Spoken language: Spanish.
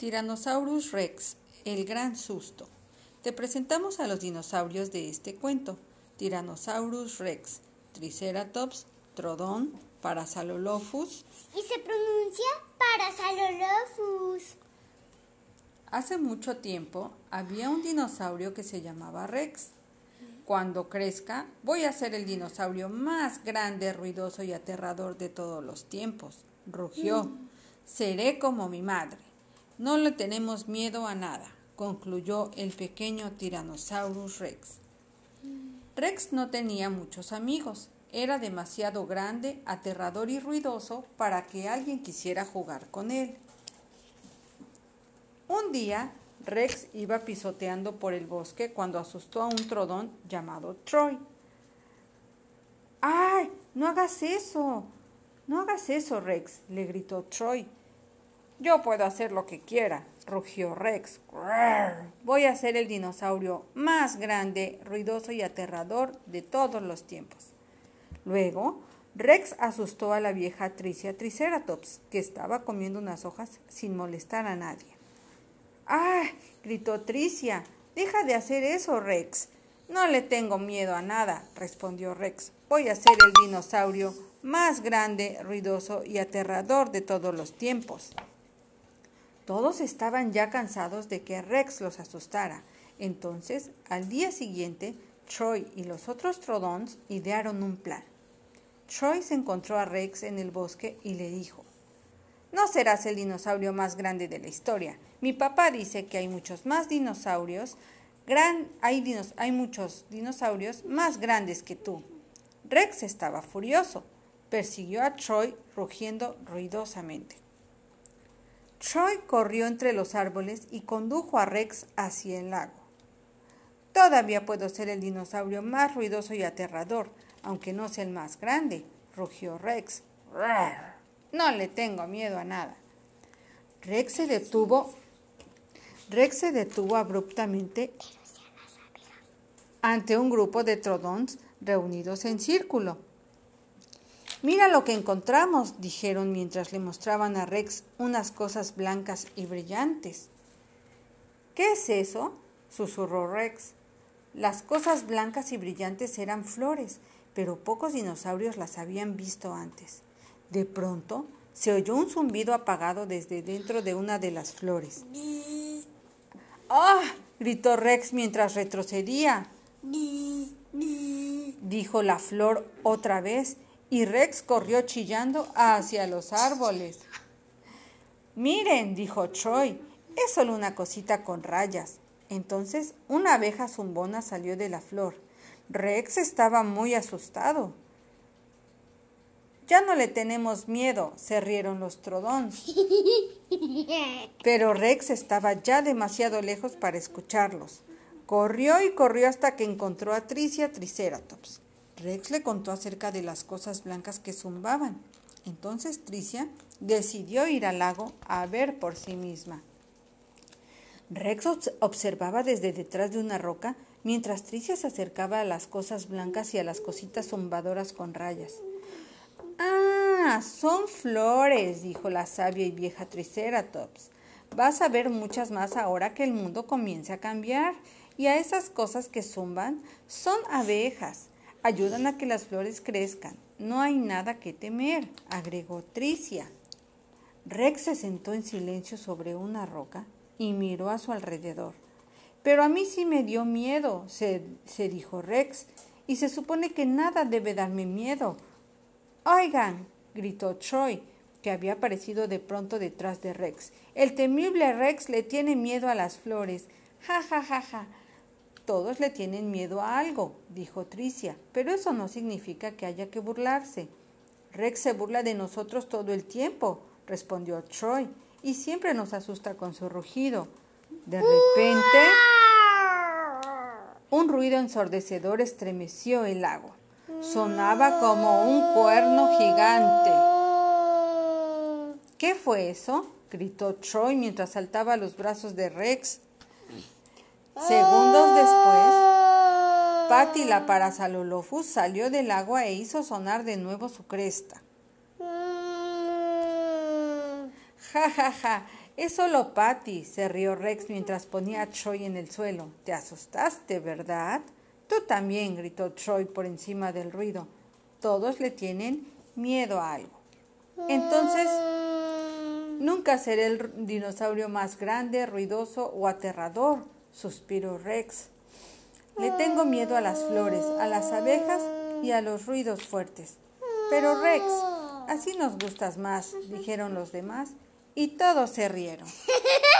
Tyrannosaurus Rex, el gran susto. Te presentamos a los dinosaurios de este cuento. Tyrannosaurus Rex, Triceratops, Trodón, Parasaurolophus. Y se pronuncia Parasaurolophus. Hace mucho tiempo había un dinosaurio que se llamaba Rex. Cuando crezca, voy a ser el dinosaurio más grande, ruidoso y aterrador de todos los tiempos. Rugió. Mm. Seré como mi madre. No le tenemos miedo a nada, concluyó el pequeño Tyrannosaurus Rex. Rex no tenía muchos amigos. Era demasiado grande, aterrador y ruidoso para que alguien quisiera jugar con él. Un día, Rex iba pisoteando por el bosque cuando asustó a un trodón llamado Troy. ¡Ay! No hagas eso. No hagas eso, Rex, le gritó Troy. Yo puedo hacer lo que quiera, rugió Rex. Voy a ser el dinosaurio más grande, ruidoso y aterrador de todos los tiempos. Luego, Rex asustó a la vieja Tricia Triceratops, que estaba comiendo unas hojas sin molestar a nadie. ¡Ah! gritó Tricia. Deja de hacer eso, Rex. No le tengo miedo a nada, respondió Rex. Voy a ser el dinosaurio más grande, ruidoso y aterrador de todos los tiempos. Todos estaban ya cansados de que Rex los asustara. Entonces, al día siguiente, Troy y los otros Trodons idearon un plan. Troy se encontró a Rex en el bosque y le dijo, No serás el dinosaurio más grande de la historia. Mi papá dice que hay muchos más dinosaurios, gran, hay, hay muchos dinosaurios más grandes que tú. Rex estaba furioso. Persiguió a Troy rugiendo ruidosamente. Troy corrió entre los árboles y condujo a Rex hacia el lago. Todavía puedo ser el dinosaurio más ruidoso y aterrador, aunque no sea el más grande, rugió Rex. No le tengo miedo a nada. Rex se detuvo. Rex se detuvo abruptamente ante un grupo de trodons reunidos en círculo. Mira lo que encontramos, dijeron mientras le mostraban a Rex unas cosas blancas y brillantes. ¿Qué es eso? susurró Rex. Las cosas blancas y brillantes eran flores, pero pocos dinosaurios las habían visto antes. De pronto se oyó un zumbido apagado desde dentro de una de las flores. ¡Ah! gritó Rex mientras retrocedía. dijo la flor otra vez y Rex corrió chillando hacia los árboles. Miren, dijo Troy, es solo una cosita con rayas. Entonces una abeja zumbona salió de la flor. Rex estaba muy asustado. Ya no le tenemos miedo, se rieron los trodons. Pero Rex estaba ya demasiado lejos para escucharlos. Corrió y corrió hasta que encontró a Tricia Triceratops. Rex le contó acerca de las cosas blancas que zumbaban. Entonces Tricia decidió ir al lago a ver por sí misma. Rex observaba desde detrás de una roca mientras Tricia se acercaba a las cosas blancas y a las cositas zumbadoras con rayas. Ah, son flores, dijo la sabia y vieja Triceratops. Vas a ver muchas más ahora que el mundo comience a cambiar. Y a esas cosas que zumban son abejas ayudan a que las flores crezcan. No hay nada que temer, agregó Tricia. Rex se sentó en silencio sobre una roca y miró a su alrededor. Pero a mí sí me dio miedo, se, se dijo Rex, y se supone que nada debe darme miedo. Oigan, gritó Troy, que había aparecido de pronto detrás de Rex. El temible Rex le tiene miedo a las flores. Ja, ja, ja, ja. Todos le tienen miedo a algo, dijo Tricia, pero eso no significa que haya que burlarse. Rex se burla de nosotros todo el tiempo, respondió Troy, y siempre nos asusta con su rugido. De repente, un ruido ensordecedor estremeció el lago. Sonaba como un cuerno gigante. ¿Qué fue eso? gritó Troy mientras saltaba a los brazos de Rex. Segundos después, Patty la Parasaurolophus salió del agua e hizo sonar de nuevo su cresta. Ja, ja, ja, Es solo Patty, se rió Rex mientras ponía a Troy en el suelo. Te asustaste, ¿verdad? Tú también, gritó Troy por encima del ruido. Todos le tienen miedo a algo. Entonces, nunca seré el dinosaurio más grande, ruidoso o aterrador, suspiró Rex. Le tengo miedo a las flores, a las abejas y a los ruidos fuertes. Pero Rex, así nos gustas más, dijeron los demás, y todos se rieron.